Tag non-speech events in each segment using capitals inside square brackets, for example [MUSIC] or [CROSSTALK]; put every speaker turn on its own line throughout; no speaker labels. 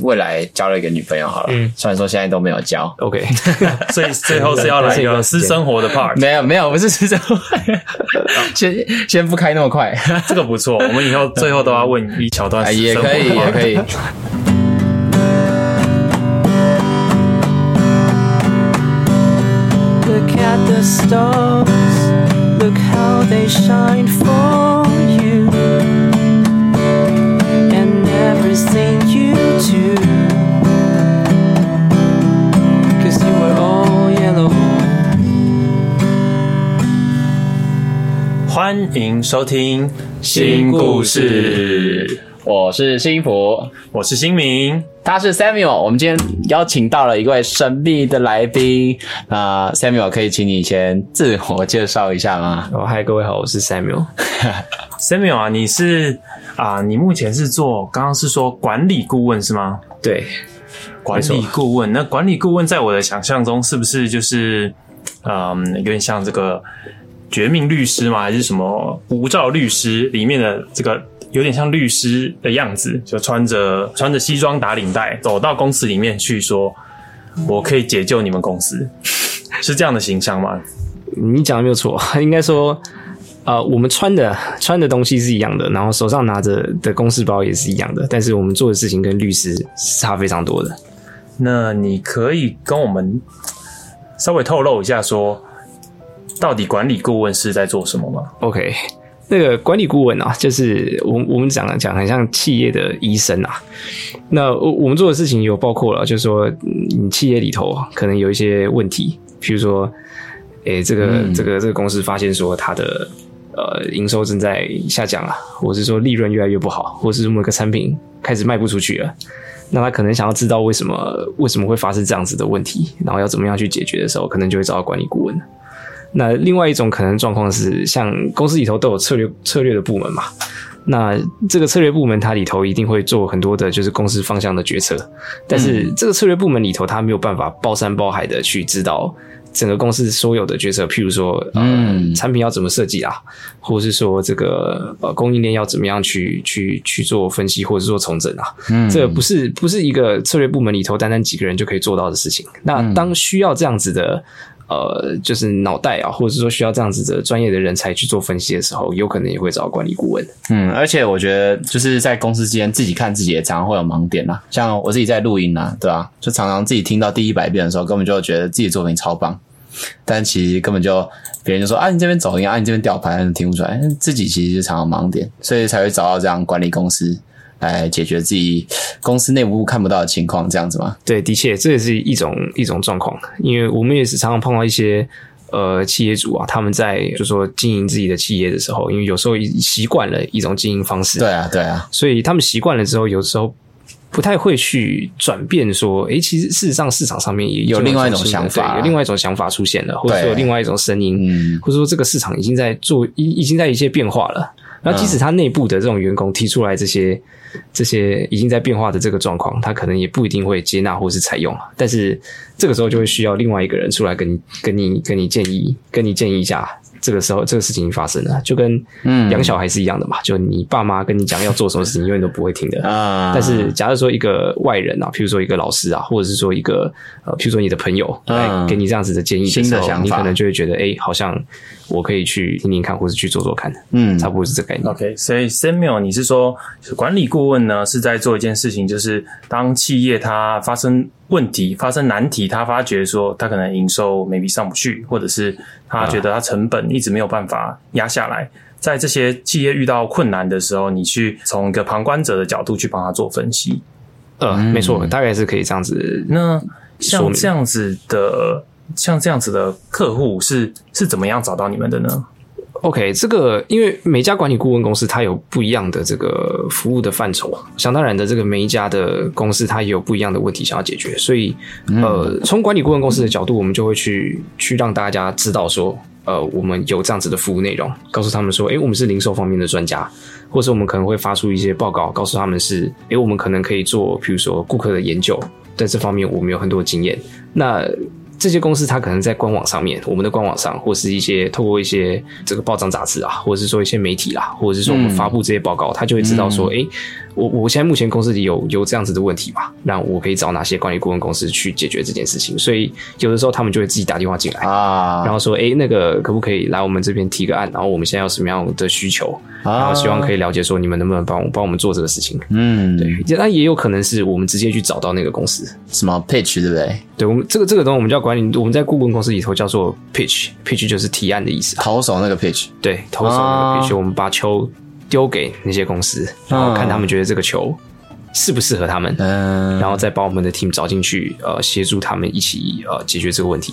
未来交了一个女朋友好了，
嗯。
虽然说现在都没有交
，OK，[LAUGHS]
所以最后是要来一个私生活的 part，
没有没有，不是私生活，[LAUGHS] 先先不开那么快，[LAUGHS]
这个不错。我们以后最后都要问一小段
哎
私生活
也可以也可以。
Look at the stars, look how they shine for
欢迎收听新故事，
我是新福，
我是新明。
他是 Samuel。我们今天邀请到了一位神秘的来宾，那 Samuel 可以请你先自我介绍一下吗？
哦，嗨，各位好，我是 Samuel。[LAUGHS]
Samuel 啊，你是啊，你目前是做刚刚是说管理顾问是吗？
对，
管理顾问，那管理顾问在我的想象中是不是就是嗯，有点像这个绝命律师吗？还是什么无照律师里面的这个有点像律师的样子，就穿着穿着西装打领带走到公司里面去说，我可以解救你们公司，[LAUGHS] 是这样的形象吗？
你讲的没有错，[LAUGHS] 应该说，呃，我们穿的穿的东西是一样的，然后手上拿着的公事包也是一样的，但是我们做的事情跟律师是差非常多的。
那你可以跟我们稍微透露一下说。到底管理顾问是在做什么吗
？OK，那个管理顾问啊，就是我我们讲讲很像企业的医生啊。那我我们做的事情有包括了，就是说嗯你企业里头可能有一些问题，比如说，诶、这个、这个这个公司发现说它的呃营收正在下降啊，或是说利润越来越不好，或是某个产品开始卖不出去了。那他可能想要知道为什么为什么会发生这样子的问题，然后要怎么样去解决的时候，可能就会找到管理顾问。那另外一种可能状况是，像公司里头都有策略策略的部门嘛，那这个策略部门它里头一定会做很多的就是公司方向的决策，但是这个策略部门里头它没有办法包山包海的去知道整个公司所有的决策，譬如说呃、
嗯。
产品要怎么设计啊，或是说这个呃供应链要怎么样去去去做分析或者是做重整啊，
嗯。
这个不是不是一个策略部门里头单单几个人就可以做到的事情。那当需要这样子的呃，就是脑袋啊，或者是说需要这样子的专业的人才去做分析的时候，有可能也会找管理顾问。
嗯，而且我觉得就是在公司之间自己看自己也常常会有盲点啦，像我自己在录音啊，对吧、就常常自己听到第一百遍的时候，根本就觉得自己作品超棒，但其实根本就别人就说啊，你这边走音啊，你这边吊牌，听不出来，自己其实就常常盲点，所以才会找到这样管理公司来解决自己公司内部看不到的情况，这样子吗？
对，的确，这也是一种一种状况，因为我们也是常常碰到一些呃企业主啊，他们在就说经营自己的企业的时候，因为有时候已习惯了一种经营方式，
对啊，对啊，
所以他们习惯了之后，有时候不太会去转变，说，诶，其实事实上市场上面也
有另外一种想法
有另外一种想法出现了，或者说有另外一种声音，
嗯。
或者说这个市场已经在做，已已经在一些变化了。然后，即使他内部的这种员工提出来这些这些已经在变化的这个状况，他可能也不一定会接纳或是采用。但是这个时候就会需要另外一个人出来跟你、跟你、跟你建议、跟你建议一下。这个时候，这个事情发生了，就跟
嗯
养小孩是一样的嘛。就你爸妈跟你讲要做什么事情，永远都不会听的。
啊，
但是，假如说一个外人啊，譬如说一个老师啊，或者是说一个呃，譬如说你的朋友
嗯
来给你这样子的建议的时候，你可能就会觉得，哎、好像我可以去听听看，或者去做做看，
嗯
差不多是这个概念。
OK，所以 Samuel，你是说管理顾问呢是在做一件事情，就是当企业它发生问题、发生难题，他发觉说他可能营收 maybe 上不去，或者是他觉得他成本一直没有办法压下来，在这些企业遇到困难的时候，你去从一个旁观者的角度去帮他做分析。
呃，没错，大概是可以这样子。
那像这样子的，像这样子的客户是是怎么样找到你们的呢
？OK，这个因为每家管理顾问公司它有不一样的这个服务的范畴，想当然的，这个每一家的公司它也有不一样的问题想要解决，所以呃，从管理顾问公司的角度，我们就会去去让大家知道说，呃，我们有这样子的服务内容，告诉他们说，诶，我们是零售方面的专家，或者我们可能会发出一些报告，告诉他们是，诶，我们可能可以做，比如说顾客的研究，在这方面我们有很多经验。那这些公司它可能在官网上面，我们的官网上，或是一些透过一些这个报章杂志啊，或者是说一些媒体啦，或者是说我们发布这些报告，它就会知道说，诶，我我现在目前公司里有有这样子的问题嘛，那我可以找哪些管理顾问公司去解决这件事情？所以有的时候他们就会自己打电话进来，
啊，
然后说，哎，那个可不可以来我们这边提个案？然后我们现在有什么样的需求？然后希望可以了解说你们能不能帮我帮我们做这个事情？
嗯，
对，那也有可能是我们直接去找到那个公司。
什么 pitch 对不对？
对我们这个这个东西我们叫管理，我们在顾问公司里头叫做 pitch，pitch 就是提案的意思啊。
投手那个 pitch，
对，投手那
啊
个 pitch，我们把球丢给那些公司，然后看他们觉得这个球适不适合他们，
嗯
然后再把我们的 team 找进去，呃，协助他们一起呃解决这个问题。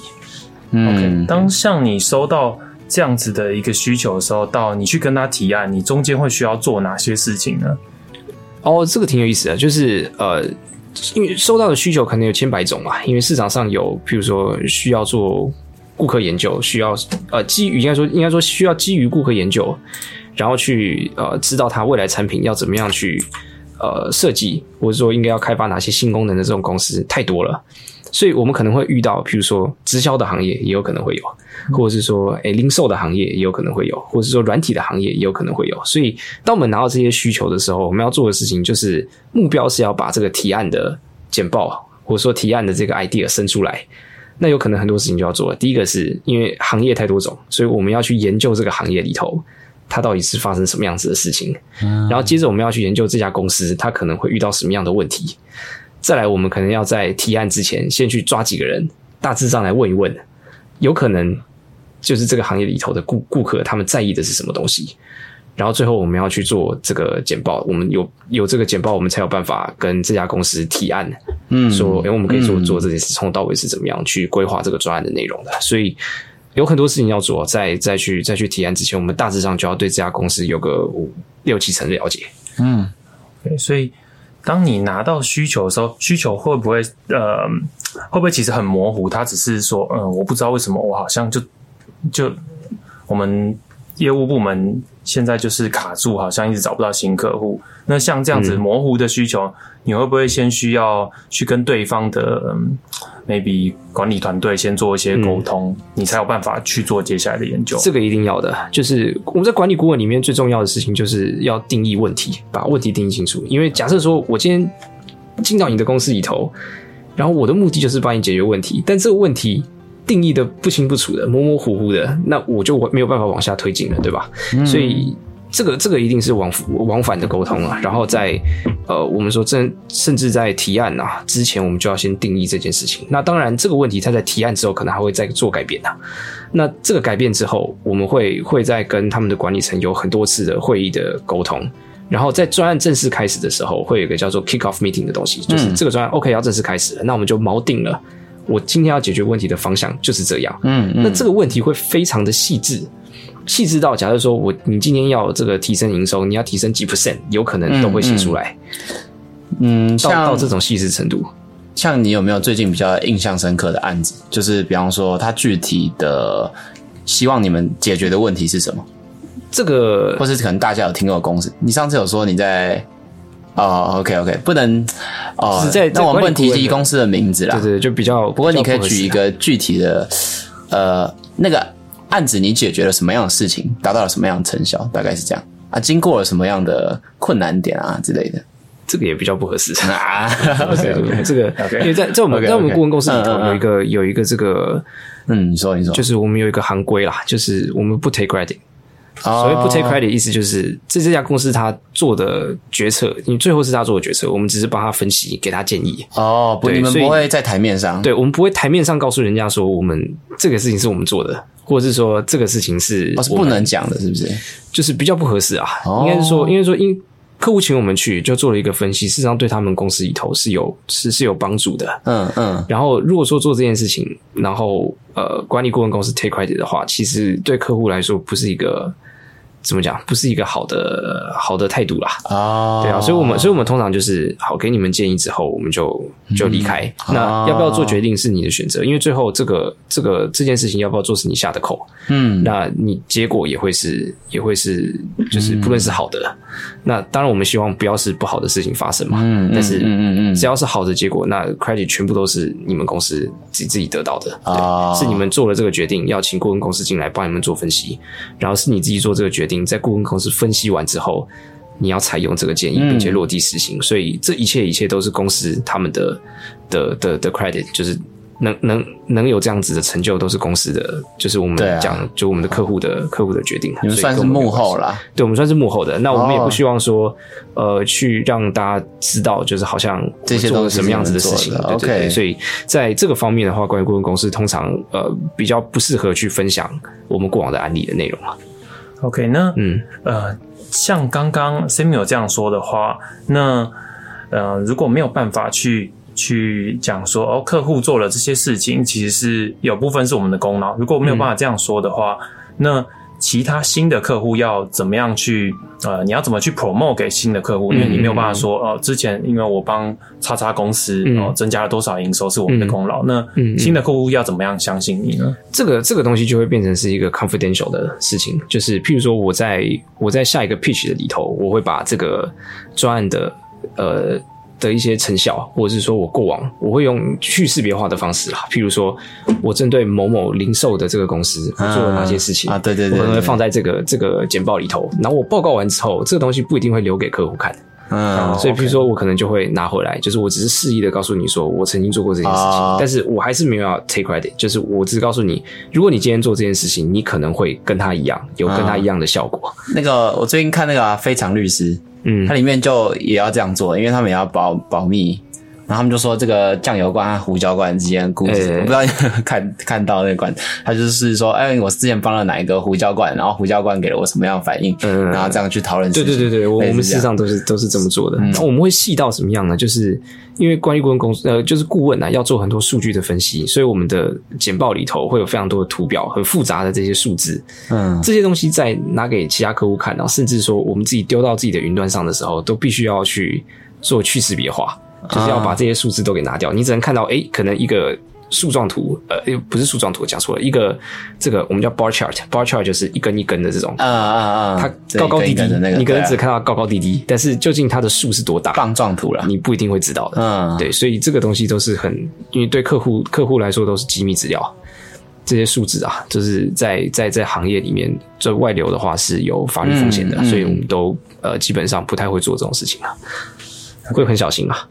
嗯，
当像你收到这样子的一个需求的时候，到你去跟他提案，你中间会需要做哪些事情呢？
哦，这个挺有意思的，就是呃，因为收到的需求可能有千百种嘛，因为市场上有，譬如说需要做顾客研究，需要呃基于应该说应该说需要基于顾客研究，然后去呃知道它未来产品要怎么样去呃设计，或者说应该要开发哪些新功能的这种公司太多了。所以我们可能会遇到，譬如说直销的行业也有可能会有，或者是说诶零售的行业也有可能会有，或者是说软体的行业也有可能会有。所以当我们拿到这些需求的时候，我们要做的事情就是目标是要把这个提案的简报，或者说提案的这个 idea 生出来。那有可能很多事情就要做了。第一个是因为行业太多种，所以我们要去研究这个行业里头它到底是发生什么样子的事情，然后接着我们要去研究这家公司它可能会遇到什么样的问题。再来，我们可能要在提案之前，先去抓几个人，大致上来问一问，有可能就是这个行业里头的顾顾客他们在意的是什么东西。然后最后我们要去做这个简报，我们有有这个简报，我们才有办法跟这家公司提案，嗯，说，哎，我们可以做做这件事，从头到尾是怎么样去规划这个专案的内容的。所以有很多事情要做，在再去再去提案之前，我们大致上就要对这家公司有个五六七成了解。
对，所以当你拿到需求的时候，需求会不会呃，会不会其实很模糊？它只是说，嗯，我不知道为什么我好像就就我们业务部门现在就是卡住，好像一直找不到新客户。那像这样子模糊的需求，你会不会先需要去跟对方的、嗯、maybe 管理团队先做一些沟通，你才有办法去做接下来的研究？
这个一定要的，就是我们在管理顾问里面最重要的事情，就是要定义问题，把问题定义清楚。因为假设说我今天进到你的公司里头，然后我的目的就是帮你解决问题，但这个问题定义的不清不楚的、模模糊糊的，那我就没有办法往下推进了，对吧？所以这个这个一定是往往返的沟通啊。然后在呃，我们说甚甚至在提案啊之前，我们就要先定义这件事情。那当然，这个问题它在提案之后，可能还会再做改变啊。那这个改变之后，我们会会再跟他们的管理层有很多次的会议的沟通，然后在专案正式开始的时候，会有一个叫做 kick off meeting 的东西，就是这个专案 OK 要正式开始了，那我们就锚定了，我今天要解决问题的方向就是这样。
嗯嗯
那这个问题会非常的细致，细致到假如说我你今天要这个提升营收，你要提升几 percent，有可能都会写出来，
嗯，
到到这种细致程度。
像你有没有最近比较印象深刻的案子？就是比方说，他具体的希望你们解决的问题是什么，
这个
或是可能大家有听过的公司？你上次有说你在哦，OK OK，不能哦
就是在，在
那我们不能提及公司的名字啦。
对对，就比较
不过你可以举一个具体的，呃，那个案子你解决了什么样的事情，达到了什么样的成效，大概是这样啊？经过了什么样的困难点啊之类的
这个也比较不合适。[LAUGHS]
啊 [LAUGHS]
对对对，这个
OK
因为在在我们在我们顾问公司里头有一个有一个这个，
嗯，你说你说，
就是我们有一个行规啦，就是我们不 take credit。
所
所谓不 take credit 意思就是这这家公司他做的决策，你最后是他做的决策，我们只是帮他分析，给他建议。
哦，不，你们不会在台面上，
对，我们不会台面上告诉人家说我们这个事情是我们做的，或者是说这个事情是
哦，是不能讲的，是不是？
就是比较不合适啊。
哦
应该是说，应该说，因客户请我们去就做了一个分析，事实上对他们公司里头是有是是有帮助的。
嗯嗯，
然后如果说做这件事情，然后呃，管理顾问公司 take credit 的话，其实对客户来说不是一个怎么讲，不是一个好的好的态度啦。
哦，
对啊，所以我们所以我们通常就是好给你们建议之后，我们就就离开。
嗯
那要不要做决定是你的选择，因为最后这个这个这件事情要不要做是你下的口。
嗯
那你结果也会是也会是就是不论是好的，那当然我们希望不要是不好的事情发生嘛。
嗯嗯
但是
嗯嗯嗯
只要是好的结果，那 credit 全部都是你们公司自己自己得到的。对，
哦
是你们做了这个决定，要请顾问公司进来帮你们做分析，然后是你自己做这个决定，在顾问公司分析完之后。你要采用这个建议，
嗯
并且落地实行。所以这一切一切都是公司他们的的的的 credit，就是能能能有这样子的成就，都是公司的，就是我们讲、就我们的客户的客户的决定。
你们算是幕后啦。
对，我们算是幕后的。那我们也
哦
不希望说，呃，去让大家知道，就是好像
这些东西
做了什么样子的事情。
OK
所以在这个方面的话，关于顾问公司通常呃比较不适合去分享我们过往的案例的内容啊。
OK，那
嗯
呃，像刚刚 Samuel 这样说的话，那呃，如果没有办法去去讲说哦，客户做了这些事情，其实是有部分是我们的功劳。如果没有办法这样说的话，那其他新的客户要怎么样去呃，你要怎么去 promote 给新的客户？因为你没有办法说哦、呃，之前因为我帮叉叉公司
嗯
哦、增加了多少营收是我们的功劳，那
嗯
新的客户要怎么样相信你呢？
这个这个东西就会变成是一个 confidential 的事情，就是譬如说我在我在下一个 pitch 的里头，我会把这个专案的呃的一些成效，或者是说我过往我会用去识别化的方式啊，譬如说我针对某某零售的这个公司做了哪些事情
啊对对对
我可能会放在这个这个简报里头，然后我报告完之后，这个东西不一定会留给客户看。
嗯，
所以，比如说，我可能就会拿回来，就是我只是示意的告诉你说，我曾经做过这件事情，
哦
但是我还是没有要 take credit，就是我只是告诉你，如果你今天做这件事情，你可能会跟他一样，有跟他一样的效果。
那个我最近看那个啊《非常律师》，
嗯
它里面就也要这样做，因为他们也要保保密。然后他们就说这个酱油罐和胡椒罐之间的故事，
哎
我不知道 [LAUGHS] 看看到那个罐，他就是说，哎，我之前帮了哪一个胡椒罐，然后胡椒罐给了我什么样的反应，
嗯
然后这样去讨论。
对对对对，我我们事实上都是都是这么做的。
嗯
我们会细到什么样呢？就是因为关于顾问公司呃，就是顾问啊，要做很多数据的分析，所以我们的简报里头会有非常多的图表，很复杂的这些数字。
嗯
这些东西在拿给其他客户看然后，甚至说我们自己丢到自己的云端上的时候，都必须要去做去识别化，就是要把这些数字都给拿掉。你只能看到，诶，可能一个树状图，呃，诶不是树状图，讲错了，一个这个我们叫 bar chart，bar chart 就是一根一根的这种，
啊啊啊，
它高高低低
一根一根的那，个，
你可能只看到高高低低，但是究竟它的数是多大，
棒状图了。
你不一定会知道的。
嗯，
对，所以这个东西都是很，因为对客户客户来说都是机密资料。这些数字啊，就是在在在行业里面，这外流的话是有法律风险的，
嗯嗯
所以我们都呃基本上不太会做这种事情啊，会很小心啊。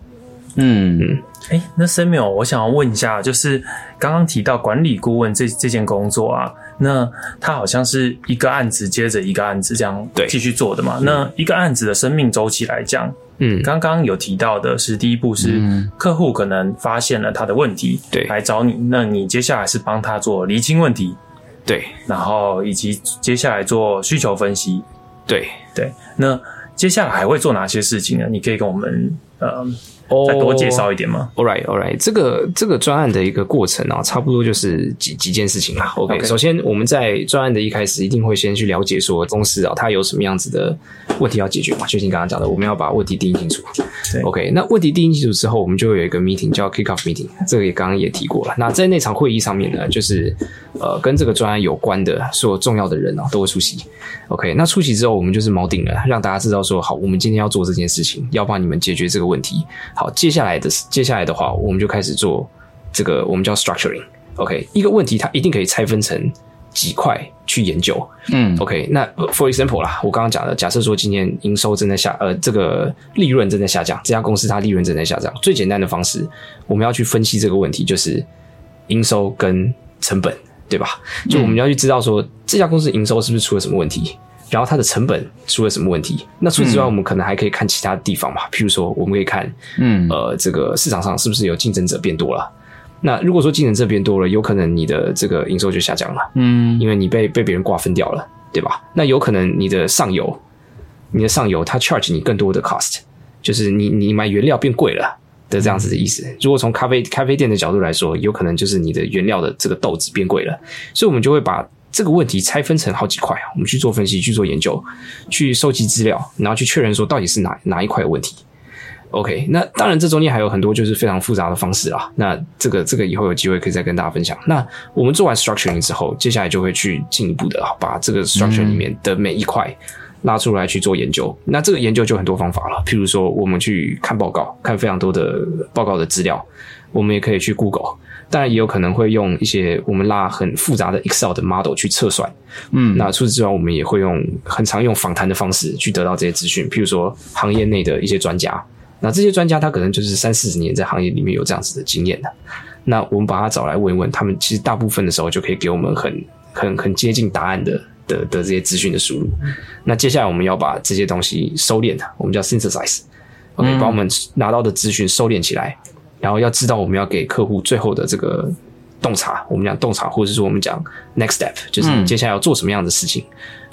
嗯。
哎，那 Samuel，我想要问一下，就是刚刚提到管理顾问这这件工作啊，那它好像是一个案子接着一个案子这样继续做的嘛？那一个案子的生命周期来讲，
嗯，
刚刚有提到的是第一步是客户可能发现了他的问题，
对
来找你，那你接下来是帮他做厘清问题，
对。
然后以及接下来做需求分析，
对，
对，那接下来还会做哪些事情呢？你可以跟我们呃
哦
再多介绍一点吗
？All right, all right，这个这个专案的一个过程啊，差不多就是几几件事情啦。OK，, 首先我们在专案的一开始，一定会先去了解说公司啊，它有什么样子的问题要解决嘛。就像你刚刚讲的，我们要把问题定义清楚。
对
OK，那问题定义清楚之后，我们就会有一个 meeting 叫 kick off meeting，这个也刚刚也提过了。那在那场会议上面呢，就是呃跟这个专案有关的所有重要的人啊都会出席。OK，那出席之后，我们就是锚定了，让大家知道说，好，我们今天要做这件事情，要帮你们解决这个问题。好，接下来的接下来的话，我们就开始做这个我们叫 structuring。OK，一个问题它一定可以拆分成几块去研究。
嗯
OK，那呃 for example 啦，我刚刚讲的，假设说今天营收正在下，呃，这个利润正在下降，这家公司它利润正在下降，最简单的方式，我们要去分析这个问题，就是营收跟成本，对吧？就我们要去知道说这家公司营收是不是出了什么问题，然后它的成本出了什么问题。那除此之外，我们可能还可以看其他地方嘛，譬如说我们可以看，
嗯
呃，这个市场上是不是有竞争者变多了？那如果说竞争者变多了，有可能你的这个营收就下降了。
嗯
因为你被被别人瓜分掉了，对吧？那有可能你的上游，你的上游它 charge 你更多的 cost，就是你你买原料变贵了的这样子的意思。如果从咖啡咖啡店的角度来说，有可能就是你的原料的这个豆子变贵了，所以我们就会把这个问题拆分成好几块，我们去做分析、去做研究、去收集资料，然后去确认说到底是哪哪一块有问题。OK，那当然这中间还有很多就是非常复杂的方式啦。那这个这个以后有机会可以再跟大家分享。那我们做完 structuring 之后，接下来就会去进一步的把这个 structure 里面的每一块拉出来去做研究。那这个研究就很多方法了，譬如说我们去看报告，看非常多的报告的资料，我们也可以去 Google。当然也有可能会用一些我们拉很复杂的 Excel 的 model 去测算。
嗯，
那除此之外，我们也会用很常用访谈的方式去得到这些资讯，譬如说行业内的一些专家。那这些专家他可能就是三四十年在行业里面有这样子的经验的。那我们把他找来问一问，他们其实大部分的时候就可以给我们很很很接近答案的的的这些资讯的输入。那接下来我们要把这些东西收敛，我们叫 synthesize，OK，、把我们拿到的资讯收敛起来，然后要知道我们要给客户最后的这个洞察，我们讲洞察，或者说我们讲 next step，就是接下来要做什么样的事情。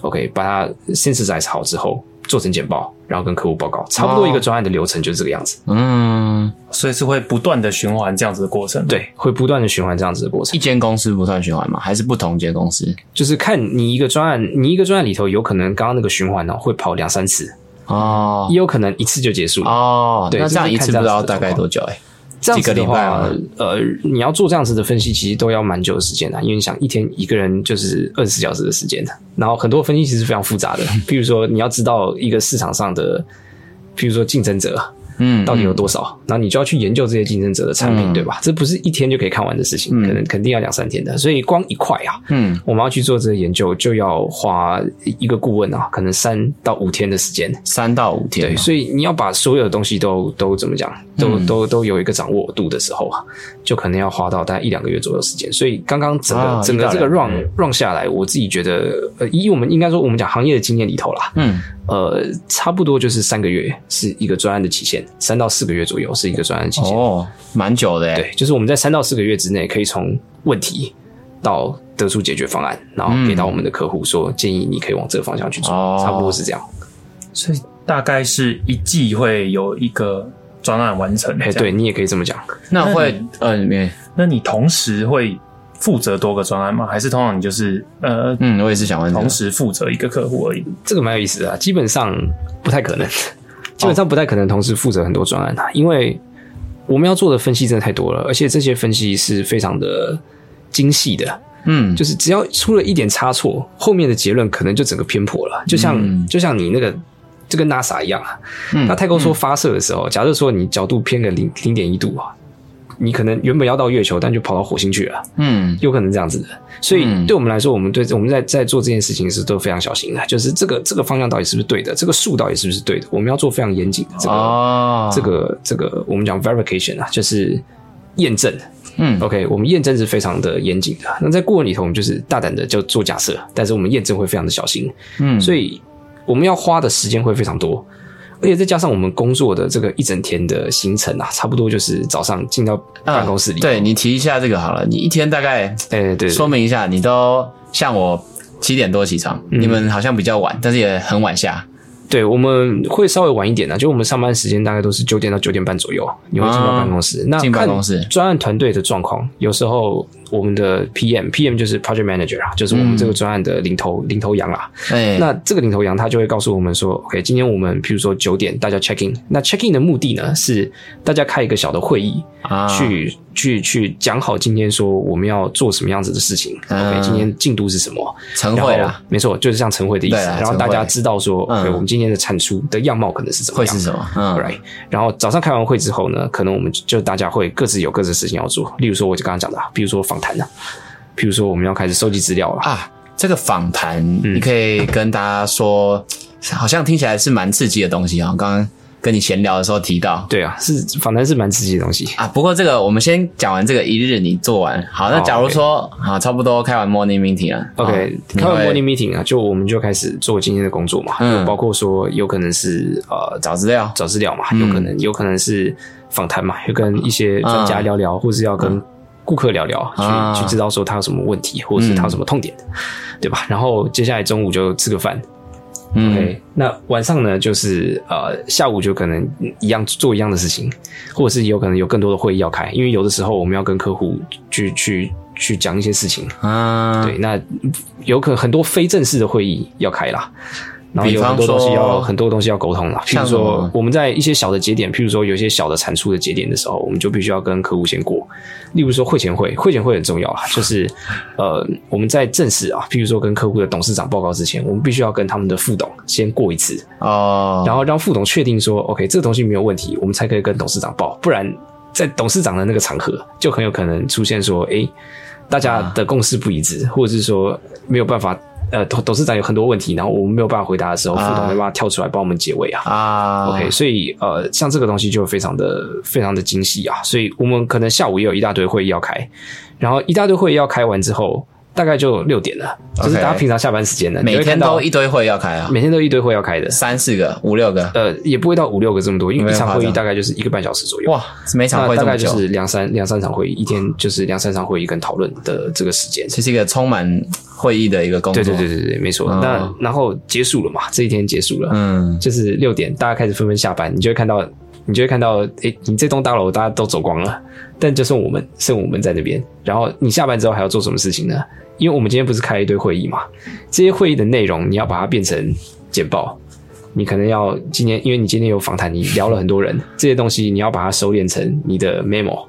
OK，把它 synthesize 好之后，做成简报，然后跟客户报告，差不多一个专案的流程就是这个样子。
嗯，
所以是会不断的循环这样子的过程。，
对，会不断的循环这样子的过程
一，间公司不断循环吗？还是不同间公司？
就是看你一个专案，你一个专案里头有可能刚刚那个循环呢、会跑两三次，
哦
也有可能一次就结束了。
哦，
对
那这样一次不知道大概多久？哎，
这样子的话，呃，你要做这样子的分析，其实都要蛮久的时间的，因为你想一天一个人就是二十四小时的时间的，然后很多分析其实非常复杂的，比如说你要知道一个市场上的，比如说竞争者
嗯，
到底有多少，然后你就要去研究这些竞争者的产品，
嗯。
对吧？这不是一天就可以看完的事情，可能肯定要两三天的，所以光一块啊，
嗯，
我们要去做这个研究，就要花一个顾问啊，可能三到五天的时间。
三到五天
对，，所以你要把所有的东西都都怎么讲，都、
嗯。
都都有一个掌握度的时候啊，就可能要花到大概一两个月左右时间。所以刚刚整个、
啊
整个这个 run run 下来，我自己觉得，呃，以我们应该说我们讲行业的经验里头啦，
嗯，
呃，差不多就是三个月是一个专案的期限，三到四个月左右是一个专案期限。
哦，蛮久的哎，
对，就是我们在三到四个月之内，可以从问题到得出解决方案，然后给到我们的客户说，建议你可以往这个方向去做，
哦
差不多是这样。
所以大概是一季会有一个专案完成。
哎，
这样
对，你也可以这么讲。
那会呃，没
那你同时会负责多个专案吗？还是通常你就是呃
嗯，我也是想问这个
同时负责一个客户而已？
这个蛮有意思的、啊，基本上不太可能，基本上不太可能同时负责很多专案啊，因为我们要做的分析真的太多了，而且这些分析是非常的精细的，
嗯，
就是只要出了一点差错，后面的结论可能就整个偏颇了，就像、
嗯
就像你那个。就跟 NASA 一样啊，那太空梭发射的时候，假设说你角度偏个零零点一度啊，你可能原本要到月球，但就跑到火星去了，
嗯
有可能这样子的。所以
嗯
对我们来说，我们对我们在在做这件事情是都非常小心的，就是这个这个方向到底是不是对的，这个数到底是不是对的，我们要做非常严谨的这个、
哦，
这个这个我们讲 verification 啊，就是验证。
嗯
OK，我们验证是非常的严谨的。那在顾问里头，我们就是大胆的就做假设，但是我们验证会非常的小心。
嗯，
所以我们要花的时间会非常多，而且再加上我们工作的这个一整天的行程啊，差不多就是早上进到办公室里头，
对你提一下这个好了，你一天大概
哎对对
说明一下，你都像我七点多起床，
嗯
你们好像比较晚，但是也很晚下。
对，我们会稍微晚一点的，就我们上班时间大概都是九点到九点半左右，你会进到办公室。那
啊进办
看
公室
专案团队的状况，有时候我们的 PM，PM 就是 Project Manager 啊，就是我们这个专案的领头、领头羊啦。
哎，
那这个领头羊他就会告诉我们说，OK，今天我们譬如说九点大家 check in，那 check in 的目的呢是大家开一个小的会议，
啊
去去去讲好今天说我们要做什么样子的事情、
嗯
o k 今天进度是什么？
晨会
没错，就是像晨会的意思。然后大家知道说、我们今天的产出的样貌可能是怎么样，
会是什么？嗯
right？然后早上开完会之后呢，可能我们就大家会各自有各自的事情要做。例如说，我就刚刚讲的啊，比如说访谈啊，比如说我们要开始收集资料了。
啊，这个访谈，
嗯。
你可以跟大家说，好像听起来是蛮刺激的东西啊。刚刚跟你闲聊的时候提到。
对啊，是访谈是蛮刺激的东西。
啊，不过这个我们先讲完这个一日你做完，好，那假如说好，差不多开完 morning meeting 了
OK，开完 morning meeting 啊，就我们就开始做今天的工作嘛，
嗯。
就包括说有可能是呃
找资料，
找资料嘛，
嗯。
有可能有可能是访谈嘛，要跟一些专家聊聊，或是要跟顾客聊聊，
啊
去去知道说他有什么问题，或者是他有什么痛点，对吧？然后接下来中午就吃个饭。
嗯
OK，那晚上呢，就是呃下午就可能一样做一样的事情，或者是有可能有更多的会议要开，因为有的时候我们要跟客户去去去讲一些事情，
啊，
对，那有可能很多非正式的会议要开啦。然后有很多东西要很多东西要沟通了。譬如说我们在一些小的节点，譬如说有一些小的产出的节点的时候，我们就必须要跟客户先过。例如说会前会，会前会很重要啊，就是呃我们在正式啊，譬如说跟客户的董事长报告之前，我们必须要跟他们的副董先过一次，
哦，
然后让副董确定说，OK，这个东西没有问题，我们才可以跟董事长报，不然在董事长的那个场合，就很有可能出现说，诶，大家的共识不一致，或者是说没有办法，呃，董董事长有很多问题，然后我们没有办法回答的时候，副董没办法跳出来帮我们解围啊。
啊
OK，所以呃，像这个东西就非常的非常的精细啊，所以我们可能下午也有一大堆会议要开，然后一大堆会议要开完之后，大概就六点了，就是大家平常下班时间了，
每天都一堆会要开啊，
每天都一堆会要开的，
三四个、五六个，
呃，也不会到五六个这么多，因为一场会议大概就是一个半小时左右。
哇，每场会
大概就是两三两三场会议，一天就是两三场会议跟讨论的这个时间。
这是一个充满会议的一个工作。
对对对对对，没错。
嗯
那然后结束了嘛，这一天结束了，
嗯，
就是六点，大家开始纷纷下班，你就会看到，你就会看到，诶，你这栋大楼大家都走光了，但就剩我们，剩我们在那边。然后你下班之后还要做什么事情呢？因为我们今天不是开一堆会议嘛，这些会议的内容你要把它变成简报。你可能要今天，因为你今天有访谈，你聊了很多人，这些东西你要把它收敛成你的 memo。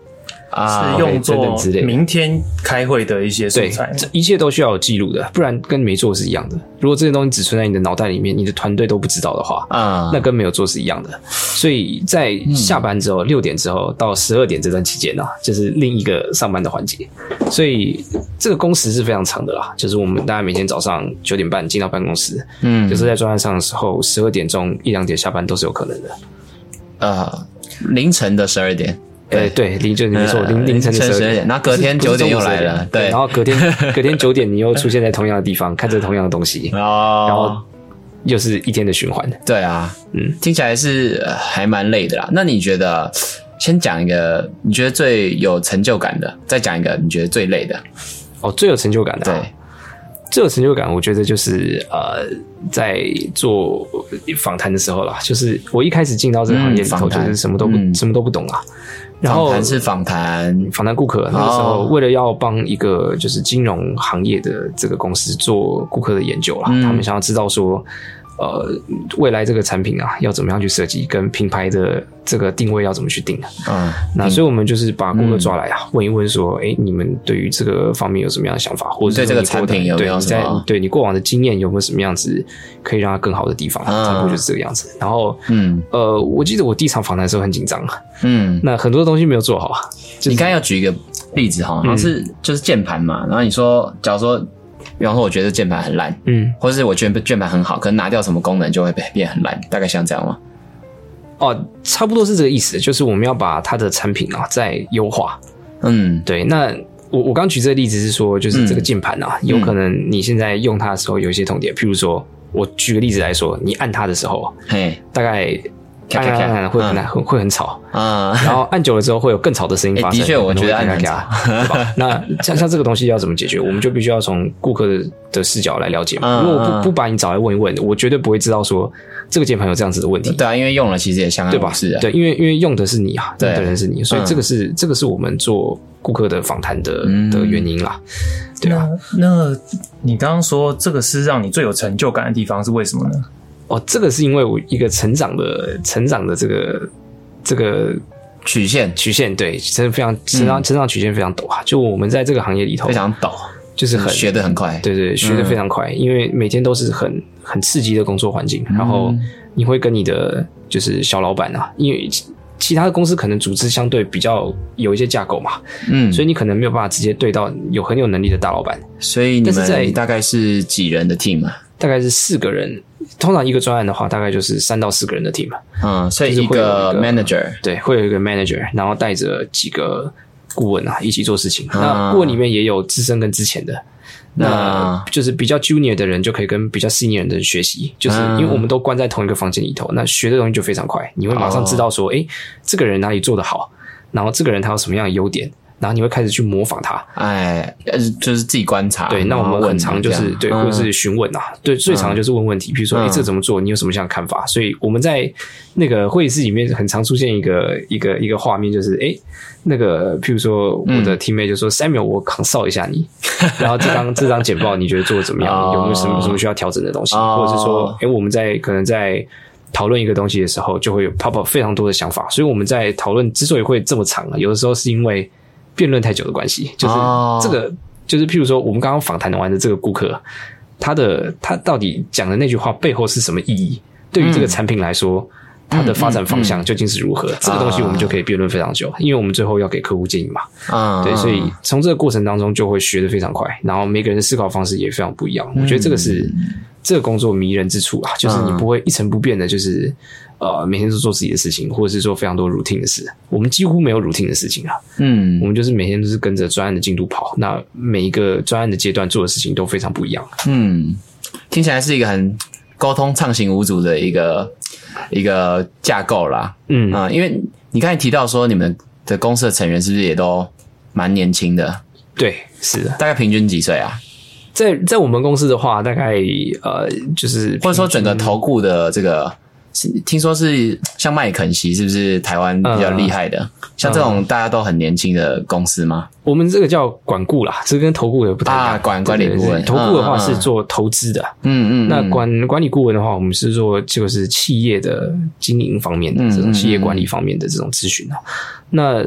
啊，
是用
等
作明天开会的一些素
对
材，。
这一切都需要有记录的，不然跟没做是一样的。如果这些东西只存在你的脑袋里面，你的团队都不知道的话，
啊，
那跟没有做是一样的。所以在下班之后，六、点之后到十二点这段期间呢、就是另一个上班的环节。所以这个工时是非常长的啦，就是我们大家每天早上九点半进到办公室，
嗯，
就是在专案上的时候，十二点钟一两点下班都是有可能的。
呃凌晨的十二点，
对对，凌晨没错，
呃
凌凌晨的
凌晨12
十二点
点，然后隔天
不是
9点又
不是中午12
来了
点
对。
然后隔天 [LAUGHS] 隔天九点你又出现在同样的地方，看着同样的东西，
哦，
然后又是一天的循环。
对啊，
嗯，
听起来是呃还蛮累的啦。那你觉得，先讲一个你觉得最有成就感的，再讲一个你觉得最累的，
哦，最有成就感的、啊，
对，
最有成就感，我觉得就是呃，在做访谈的时候啦，就是我一开始进到这个行业里头，就是什么都不、
嗯。
什么都不懂啊。然后
访谈是访谈，
访谈顾客，那个时候
哦
为了要帮一个就是金融行业的这个公司做顾客的研究啦，
嗯。
他们想要知道说，呃，未来这个产品啊要怎么样去设计，跟品牌的这个定位要怎么去定啊。
嗯，
那所以我们就是把顾客抓来啊，问一问说，哎、你们对于这个方面有什么样的想法，或者是
对这个产品有没有
在
什么
对你过往的经验有没有什么样子可以让它更好的地方？
啊
差不多就是这个样子。然后，
嗯
呃，我记得我第一场访谈的时候很紧张啊，
嗯，
那很多东西没有做好啊。就是
你刚才要举一个例子哈，好像是就是键盘嘛，然后你说，假如说，比方说我觉得键盘很烂，
嗯，
或者是我觉得键盘很好，可能拿掉什么功能就会变变很烂，大概像这样吗？
哦，差不多是这个意思，就是我们要把它的产品啊再优化。
嗯
对，那我我刚举这个例子是说，就是这个键盘啊，有可能你现在用它的时候有一些痛点，譬如说，我举个例子来说，你按它的时候，
嘿
大概按
咔咔咔
按按按会很难，会会很吵，
啊，
然后按久了之后会有更吵的声音发生。
诶的确我觉得按
咔咔？那像像这个东西要怎么解决？我们就必须要从顾客的的视角来了解嘛。
嗯
如果不不把你找来问一问，我绝对不会知道说这个键盘有这样子的问题。
对啊，因为用了其实也相安
对吧
无事？啊，
对，因为因为用的是你啊，
对
用的人是你，所以
嗯
这个是、这个是我们做顾客的访谈的、
嗯
的原因啦。对啊，
那那你刚刚说这个是让你最有成就感的地方是为什么呢？
哦，这个是因为我一个成长的成长的这个这个
曲线。
曲线，对，真的非常成长、成长曲线非常陡啊。就我们在这个行业里头，
非常陡，
就是很
学的很快，
对对，学的非常快，因为每天都是很很刺激的工作环境，然后你会跟你的就是小老板啊，因为其其他的公司可能组织相对比较有一些架构嘛，
嗯，
所以你可能没有办法直接对到有很有能力的大老板，
所以你
但是在
们大概是几人的 team 啊？
大概是四个人，通常一个专案的话，大概就是三到四个人的 team，
嗯，所以一个 manager，
对，会有一个 manager，然后带着几个顾问啊一起做事情。
啊。
那顾问里面也有资深跟之前的。那
那
就是比较 junior 的人就可以跟比较 senior 的人学习，就是
啊。
因为我们都关在同一个房间里头，那学的东西就非常快，你会马上知道说，诶，这个人哪里做得好，然后这个人他有什么样的优点，然后你会开始去模仿他。
哎，呃就是自己观察。
对，那我们很常就是对，或者是询问啊，对，最常就是问问题，比如说，哎，
嗯
这怎么做？你有什么样的看法？所以我们在那个会议室里面很常出现一个一个一个画面，就是哎，那个譬如说我
嗯
的 teammate 就说 Samuel，我 consult 一下你，[LAUGHS] 然后这张这张简报你觉得做的怎么样？[LAUGHS]
哦
有没有什么什么需要调整的东西？
哦
或者是说，哎，我们在可能在讨论一个东西的时候，就会有 pop up 非常多的想法，所以我们在讨论之所以会这么长啊，有的时候是因为辩论太久的关系，就是
哦
这个，就是譬如说我们刚刚访谈完的这个顾客，他的他到底讲的那句话背后是什么意义？对于这个产品来说。它的发展方向究竟是如何？这个东西我们就可以辩论非常久，因为我们最后要给客户建议嘛。
啊，
对，所以从这个过程当中就会学得非常快，然后每个人的思考方式也非常不一样。我觉得这个是这个工作迷人之处啊，就是你不会一成不变的，就是呃每天都做自己的事情，或者是做非常多 routine 的事。我们几乎没有 routine 的事情啊，
嗯
我们就是每天都是跟着专案的进度跑。那每一个专案的阶段做的事情都非常不一样。
嗯，听起来是一个很沟通畅行无阻的一个一个架构啦。
嗯，
啊、因为你刚才提到说你们的公司的成员是不是也都蛮年轻的？
对，是的。
大概平均几岁啊？
在在我们公司的话，大概呃就是
或者说整个投顾的这个，是听说是像麦肯锡，是不是台湾比较厉害的？像这种大家都很年轻的公司吗？
我们这个叫管顾啦，这跟投顾也不太一样。
啊管管理顾问
投顾的话是做投资的，
嗯嗯，
那
嗯
管管理顾问的话，我们是做就是企业的经营方面的
嗯
这种
嗯
企业管理方面的这种咨询啊。那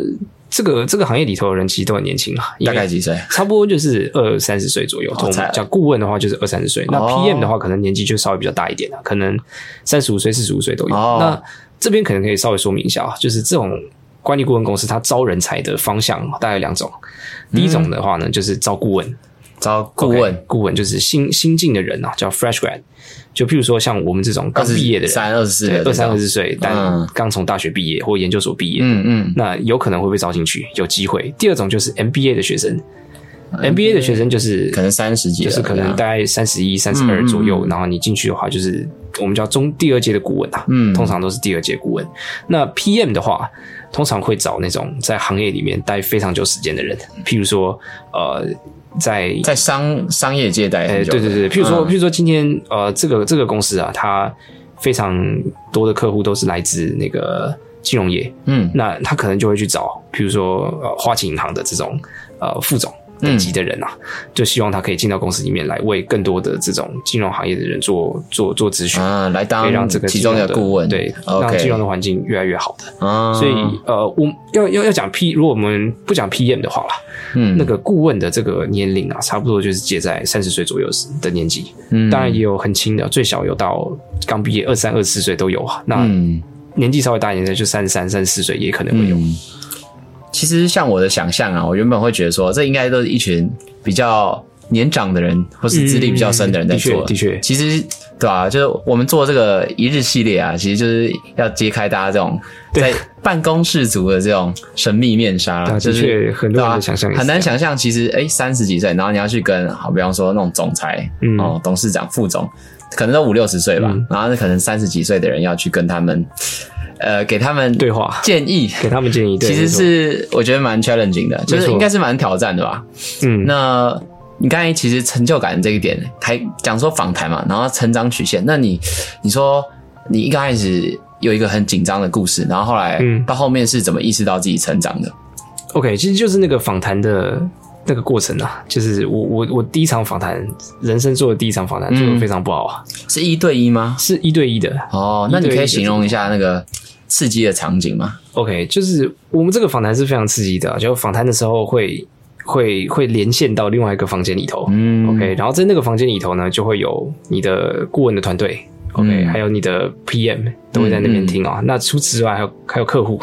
这个这个行业里头的人其实都很年轻啊，
大概几岁？
差不多就是二三十岁左右。我们
才
讲顾问的话，就是二三十岁。那
哦
PM 的话，可能年纪就稍微比较大一点了，可能三十五岁、四十五岁都有。
哦
那这边可能可以稍微说明一下啊，就是这种管理顾问公司，它招人才的方向大概有两种。第一种的话呢，就是招顾问，
招顾问，
顾问就是新新进的人啊，叫 fresh grad。就譬如说像我们这种刚毕业的人，
三二十四
对，
的
二三二
十，
十岁，但
嗯。
刚从大学毕业或研究所毕业，
嗯嗯，
那有可能会被招进去，有机会。第二种就是 MBA 的学生，MBA 的学生就是
可能三十几，
就是可能大概三十一、三十二左右，
嗯
然后你进去的话，就是我们叫中第二届的顾问啊，
嗯。
通常都是第二届顾问。那 PM 的话，通常会找那种在行业里面待非常久时间的人，譬如说呃，在
在商商业界待
呃，
很久的，
对对对，譬如说，
嗯。
譬如说今天呃，这个这个公司啊，它非常多的客户都是来自那个金融业，
嗯。
那他可能就会去找，譬如说呃花旗银行的这种呃副总等级的人啊，就希望他可以进到公司里面来，为更多的这种金融行业的人做做做咨询。
啊，来当
让这个
其中
的
的顾问，
对，让金融的环境越来越好的。
啊，
所以呃，我要要要讲 P，如果我们不讲 PM 的话啦，
嗯
那个顾问的这个年龄啊，差不多就是介在三十岁左右的年纪。
嗯
当然也有很轻的，最小有到刚毕业二三、二十四岁都有啊。那
嗯
年纪稍微大一点的，就三十三、三十四岁也可能会有。
嗯，其实像我的想象啊，我原本会觉得说，这应该都是一群比较年长的人，或是资历比较深的人在做。
嗯的确的确
其实对吧、就是我们做这个一日系列啊，其实就是要揭开大家这种在办公室族的这种神秘面纱。
啊
就是
的确很多人
对啊
的想象
很难想象，其实哎三十几岁，然后你要去跟好，比方说那种总裁、
嗯
哦董事长、副总，可能都五六十岁吧，
嗯
然后可能三十几岁的人要去跟他们，呃，给他们
对话。
建议，
给他们建议，对
其实是我觉得蛮 challenging 的，就是应该是蛮挑战的吧。
嗯，
那你刚才其实成就感这一点，还讲说访谈嘛，然后成长曲线，那你你说你一开始有一个很紧张的故事，然后后来
嗯。
到后面是怎么意识到自己成长的
？OK，其实就是那个访谈的那个过程啊，就是我我我第一场访谈，人生做的第一场访谈做的非常不好啊，
是一对一吗？
是一对一的。
哦，那你可以形容一下那个刺激的场景吗
？OK，就是我们这个访谈是非常刺激的啊，就访谈的时候会会会连线到另外一个房间里头。
嗯
OK，然后在那个房间里头呢，就会有你的顾问的团队，OK，、
嗯
还有你的 PM 都会在那边听啊、那除此之外，还有还有客户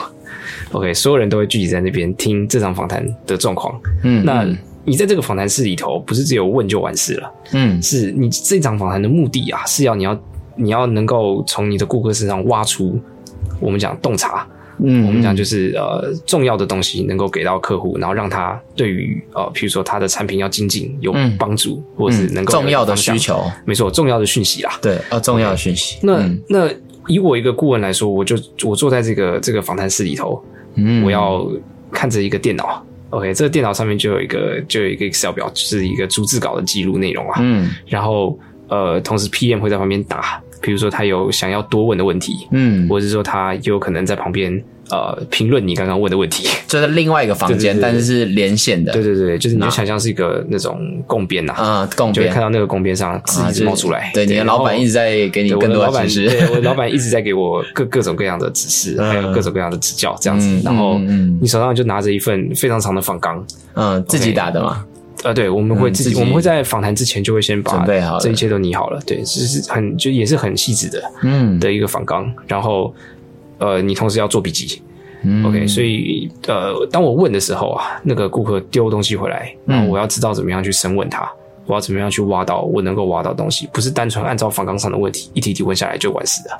，OK，所有人都会聚集在那边听这场访谈的状况。
嗯，
那
嗯
你在这个访谈室里头，不是只有问就完事了，
嗯
是你这场访谈的目的啊，是要你要你要能够从你的顾客身上挖出我们讲洞察。
嗯，
我们讲就是呃重要的东西能够给到客户，然后让他对于呃譬如说他的产品要精进有
嗯
帮助，或者是能够
重要的需，求，
没错，重要的讯息啦。
对，呃，重要的讯息。
那、
嗯
那以我一个顾问来说，我就我坐在这个这个访谈室里头，
嗯
我要看着一个电脑，OK，这个电脑上面就有一个就有一个 Excel 表，就是一个逐字稿的记录内容啊。
嗯
然后呃，同时 PM 会在旁边打，比如说他有想要多问的问题，
嗯，
或者是说他有可能在旁边呃评论你刚刚问的问题。
就是另外一个房间，
对对对
但是是连线的，
对对对，就是你就想象是一个那种共编呐、
啊，共编
就会看到那个共编上字一直
啊就是。
冒出来。
对，你的老板一直在给你更多指示，
对我的老板一直在给我各各种各样的指示，[LAUGHS] 还有各种各样的指教，这样子。
嗯
然后你手上就拿着一份非常长的仿纲，
嗯，自己打的嘛，
呃，对，我们会自己，
嗯自己
我们会在访谈之前就会先把
准备好
这一切都拟好了，对，就是很就也是很细致的
嗯。
的一个访纲，然后呃，你同时要做笔记。
嗯。
OK，所以呃，当我问的时候啊，那个顾客丢东西回来，
嗯。
然后我要知道怎么样去审问他，我要怎么样去挖到我能够挖到东西，不是单纯按照访纲上的问题一题一题问下来就完事的。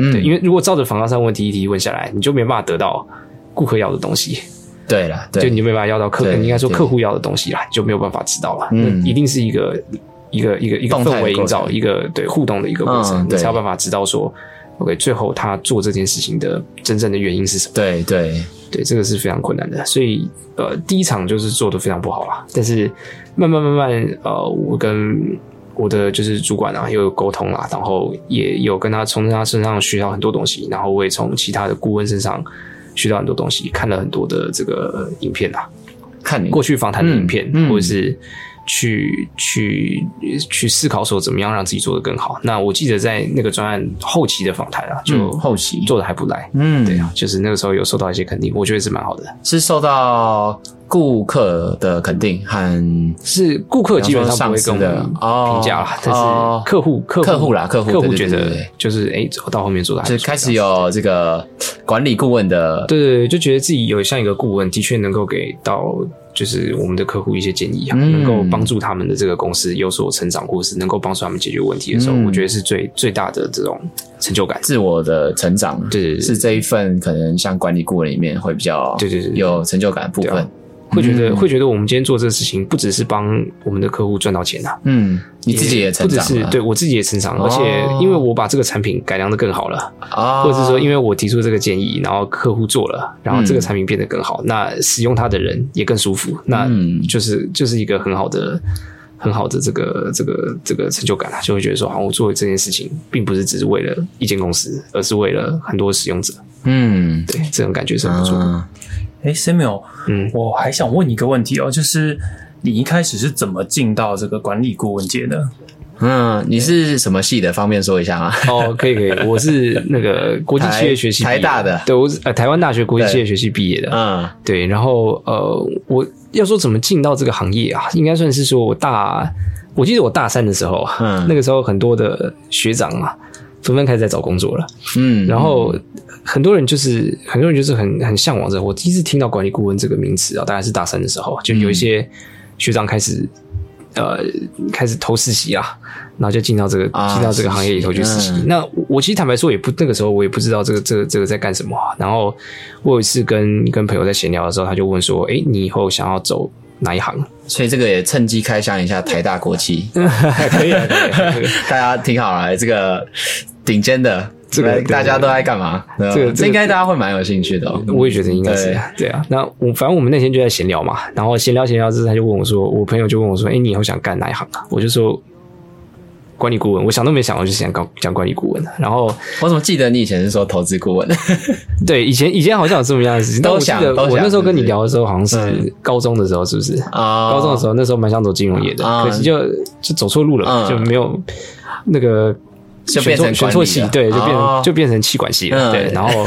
嗯。
对，因为如果照着访纲上的问题一题一题问下来，你就没办法得到顾客要的东西，
对了，对，
就你就没办法要到客，
对
应该说客户要的东西啦，你就没有办法知道了。
嗯
一定是一个一个一个一个氛围营造，一个对互动的一个过程，
嗯
你才有办法知道说，OK，最后他做这件事情的真正的原因是什么。
对对，
对，这个是非常困难的，所以呃，第一场就是做的非常不好啦。但是慢慢慢慢，呃，我跟我的就是主管啊，又有沟通啦，然后也有跟他从他身上学到很多东西，然后我也从其他的顾问身上学到很多东西，看了很多的这个影片啊，
看
过去访谈的影片，或者是去去去思考说怎么样让自己做得更好。那我记得在那个专案后期的访谈啊，就
嗯后期
做的还不赖。
嗯，
对啊，就是那个时候有受到一些肯定，我觉得是蛮好的。
是受到顾客的肯定和
是顾客基本上不会跟我们评价啦，但
哦
是客户客户
客户啦客户
客户觉得就是哎，走到后面做的还
是开始有这个管理顾问的，
对对对，就觉得自己有像一个顾问，的确能够给到就是我们的客户一些建议啊，
嗯。
能够帮助他们的这个公司有所成长，或是能够帮助他们解决问题的时候，
嗯。
我觉得是最最大的这种成就感。
自我的成长，
对对对。
是这一份可能像管理顾问里面会比较
对对
有成就感的部分。
会觉得、
嗯
会觉得我们今天做这个事情，不只是帮我们的客户赚到钱啊，
嗯，你自己也成长
不只是
了，
对我自己也成长，
哦
而且因为我把这个产品改良的更好了，
啊，
或者是说，因为我提出这个建议，然后客户做了，然后这
嗯
个产品变得更好，那使用它的人也更舒服，那
嗯
就是就是一个很好的。很好的这个这个这个成就感啊，就会觉得说，好，我做这件事情，并不是只是为了一间公司，而是为了很多使用者。
嗯
对，这种感觉是很不错的。
啊
哎，Samuel，
嗯
我还想问你一个问题哦，就是你一开始是怎么进到这个管理顾问界的？
嗯，你是什么系的？方便说一下吗？
哦，可以可以，[LAUGHS] 我是那个国际企业学系
台台大的
对，我是呃台湾大学国际企业学系毕业的。
嗯
对，然后呃，我要说怎么进到这个行业啊，应该算是说我大，我记得我大三的时候啊，
嗯
那个时候很多的学长啊，纷纷开始在找工作了，
嗯，
然后很多人就是很多人就是很很向往着。我第一次听到管理顾问这个名词啊，大概是大三的时候，就有一些学长开始。呃，开始投实习啊，然后就进到这个、
啊
进到这个行业里头去实习。那我我其实坦白说，也不那个时候我也不知道这个这个这个在干什么啊、然后我有一次跟跟朋友在闲聊的时候，他就问说：“哎，你以后想要走哪一行
所以这个也趁机开箱一下台大国企，？” [LAUGHS]
可以啊，可以 [LAUGHS]
大家听好了，这个顶尖的，
这个
大家都在干嘛？
这个这
应该大家会蛮有兴趣的哦。
我也觉得应该是啊，对啊。那我反正我们那天就在闲聊嘛，然后闲聊闲聊之后，他就问我说，我朋友就问我说，哎、你以后想干哪一行啊？我就说管理顾问，我想都没想，我就想讲讲管理顾问。然后
我怎么记得你以前是说投资顾问？[LAUGHS]
对，以前以前好像有这么样的事情，但
都
我记得我那时候跟你聊的时候，好像是
嗯
高中的时候，是不是？
啊
高中的时候，那时候蛮想走金融业的，
啊
可惜就就走错路了，
嗯
就没有那个
就变
选错选错系
了，
对，就变成、
哦。
就变成气管系了，
嗯。
对。然后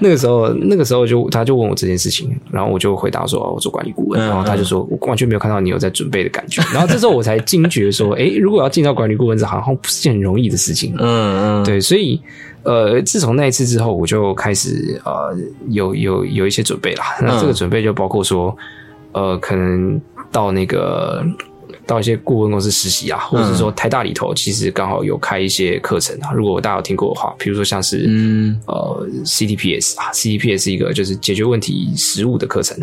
那个时候那个时候就他就问我这件事情，然后我就回答说、哦我做管理顾问，
嗯
然后他就说我完全没有看到你有在准备的感觉，然后这时候我才惊觉说，诶，如果要进到管理顾问这行，好像不是件很容易的事情，
嗯嗯，
对，所以呃，自从那一次之后，我就开始呃有有有一些准备啦。那这个准备就包括说，呃，可能到那个到一些顾问公司实习啊，或者是说台大里头其实刚好有开一些课程啊。如果大家有听过的话，比如说像是
嗯
呃 CTPS 啊，CTPS 是一个就是解决问题实务的课程，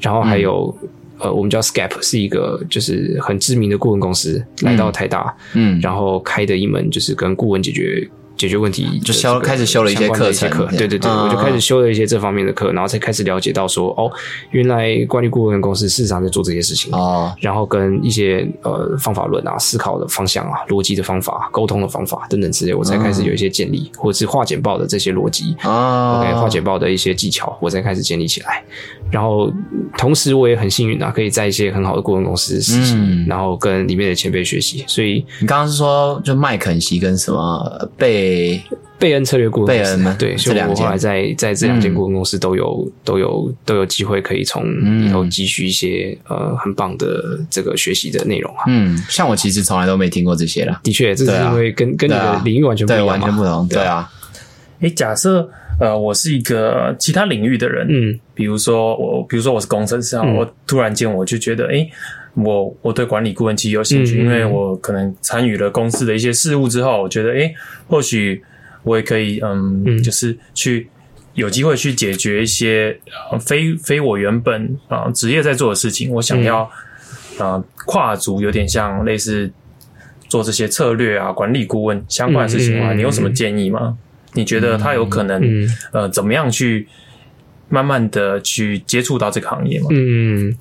然后还有。呃，我们叫 SCAPE 是一个就是很知名的顾问公司来到台大，
嗯，
然后开的一门就是跟顾问解决解决问题
就修开始修了一些课程
课，对对对，
嗯
我就开始修了一些这方面的课，然后才开始了解到说，哦，原来管理顾问公司事实上在做这些事情。
哦，
然后跟一些呃方法论啊、思考的方向啊、逻辑的方法、沟通的方法等等之类，我才开始有一些建立，或者是化简报的这些逻辑。
啊
OK，画简报的一些技巧，我才开始建立起来。然后，同时我也很幸运啊，可以在一些很好的顾问公司实习，
嗯。
然后跟里面的前辈学习。所以，
你刚刚是说就麦肯锡跟什么贝
贝恩策略顾问公
贝恩
对，
这两间。
所以我后来在在这两间
嗯
顾问公司都有、都有都有机会可以从里头汲取一些、呃很棒的这个学习的内容啊。
嗯，像我其实从来都没听过这些啦，
的确，这是因为跟、跟你的领域完全不一
对，完全不同，对啊，
诶，假设呃，我是一个其他领域的人，
嗯。
比如说我，比如说我是工程师啊，
嗯。
我突然间我就觉得，诶，我我对管理顾问其实有兴趣，
嗯嗯
因为我可能参与了公司的一些事务之后，我觉得，诶，或许我也可以，嗯，
嗯。
就是去有机会去解决一些呃非非我原本啊、职业在做的事情，我想要啊、呃跨足，有点像类似做这些策略啊、管理顾问相关的事情啊，
嗯嗯嗯
你有什么建议吗？你觉得他有可能、
嗯
呃怎么样去慢慢的去接触到这个行业吗？
嗯，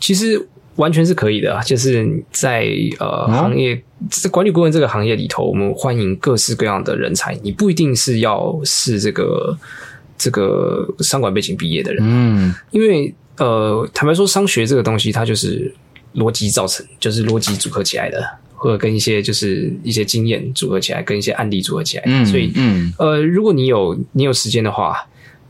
其实完全是可以的啊，就是在呃、
嗯？
行业在管理顾问这个行业里头，我们欢迎各式各样的人才，你不一定是要是这个这个商管背景毕业的人，
嗯。
因为呃，坦白说，商学这个东西它就是逻辑造成，就是逻辑组合起来的，或者跟一些就是一些经验组合起来，跟一些案例组合起来，
嗯，
所以
嗯
呃，如果你有你有时间的话，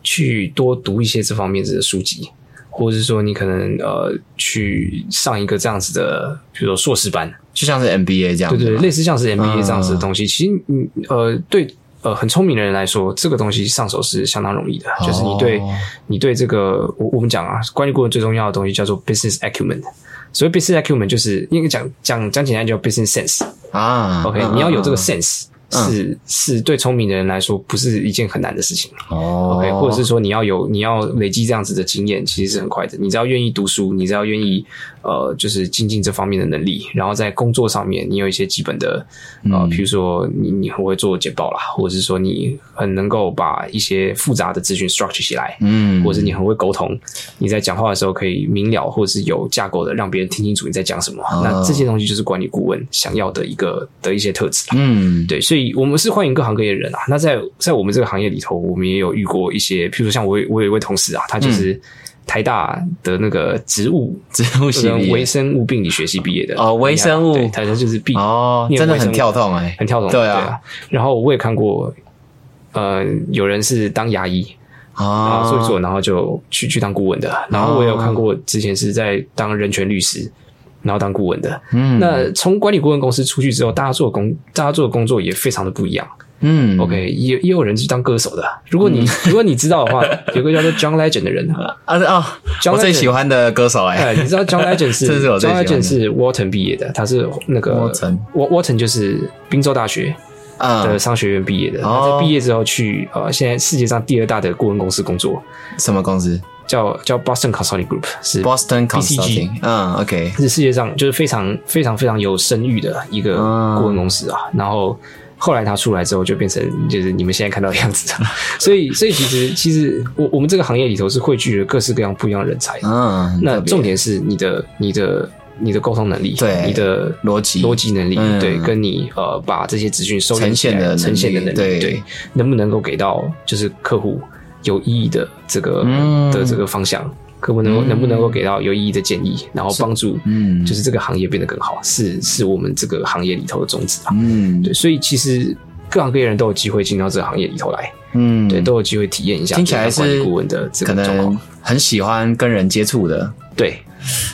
去多读一些这方面的书籍，或者是说你可能呃去上一个这样子的，比如说硕士班，
就像是 MBA 这样
对对，类似像是 MBA
嗯
这样子的东西，其实你呃对。呃，很聪明的人来说，这个东西上手是相当容易的。就是你对
哦
你对这个，我我们讲啊，管理顾问最重要的东西叫做 business acumen。所谓 business acumen 就是应该讲讲讲简单叫 business sense。
啊
OK，、
嗯
你要有这个
嗯
sense，、是是对聪明的人来说不是一件很难的事情。
哦
OK，或者是说你要有你要累积这样子的经验，其实是很快的。你只要愿意读书，你只要愿意呃，就是精进这方面的能力，然后在工作上面你有一些基本的呃，比如说你你很会做简报啦，或者是说你很能够把一些复杂的资讯 structure 起来，
嗯，
或者是你很会沟通，你在讲话的时候可以明了或者是有架构的让别人听清楚你在讲什么。那这些东西就是管理顾问想要的一个的一些特质啦。
嗯
对，所以我们是欢迎各行各业的人啊。那在在我们这个行业里头，我们也有遇过一些，譬如说像我我有一位同事啊，他就是台大的那个植物 [LAUGHS]
植物系
微生物病理学系毕业的
哦微生物
对，他就是毕
哦，
念
真的很跳动哎，
很跳动，
对啊
啊。然后我也看过，呃，有人是当牙医，然
啊
后做一做，然后就去去当顾问的。然后我也有看过，之前是在当人权律师，然后当顾问的。
嗯
那从管理顾问公司出去之后，大家做的工，大家做的工作也非常的不一样。
嗯。
OK，也也有人是当歌手的。如果你、[LAUGHS] 如果你知道的话，有个叫做 John Legend 的人，
啊哦
，John
我最喜欢的歌手哎，
哎，你知道 John Legend 是 [LAUGHS] John Legend 是 Wharton 毕业的，他是那个
Wharton
Wa- Wharton 就是宾州大学的
嗯，
商学院毕业的。
哦。
他在毕业之后去呃，现在世界上第二大的顾问公司工作，
什么公司？
叫叫 Boston Consulting Group，是
？Boston
BCG
Consulting，嗯，OK，
是世界上就是非常非常非常有声誉的一个
嗯。
顾问公司啊。然后后来他出来之后，就变成就是你们现在看到的样子。[LAUGHS] 所以，所以其实其实我我们这个行业里头是汇聚了各式各样不一样的人才。
嗯，
那重点是你的你的你的沟通能力，
对
你的
逻辑。
逻辑能力，
嗯。
对，跟你呃把这些资讯收敛
呈
起来
现的
呈现的能力，
对。
对，能不能够给到就是客户有意义的这个、
嗯。
的这个方向，客户能够、能不能够给到有意义的建议，然后帮助
嗯
就是这个行业变得更好，是是我们这个行业里头的宗旨啊。
嗯
对，所以其实各行各业人都有机会进到这个行业里头来，
嗯，
对，都有机会体验一下
听起来
就是管理顾问的这
可
个状况
能。很喜欢跟人接触的
对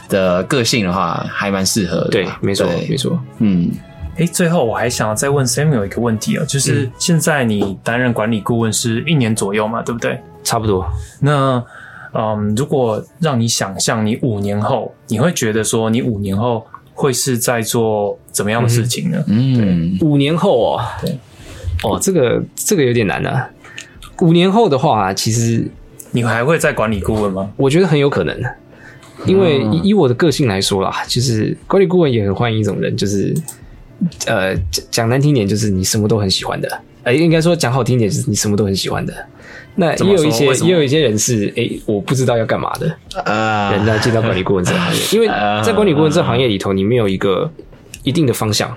的个性的话，还蛮适合的吧。
对，没错
对
没错。
嗯
诶，最后我还想再问 Samuel 一个问题哦，就是
嗯
现在你担任管理顾问是一年左右嘛，对不对？
差不多，
那嗯，如果让你想象你五年后，你会觉得说你五年后会是在做怎么样的事情呢？
嗯
五年后哦，
对，
哦，这个这个有点难啊。五年后的话，其实
你还会再管理顾问吗？
我觉得很有可能，因为
嗯
以以我的个性来说啦，就是管理顾问也很欢迎一种人，就是呃讲讲难听点，就是你什么都很喜欢的。哎，应该说讲好听点，就是你什么都很喜欢的。那也有一些也有一些人是哎，我不知道要干嘛的，
啊
人呢进到管理顾问这个行业，因为在管理顾问这个行业里头，你没有一个一定的方向。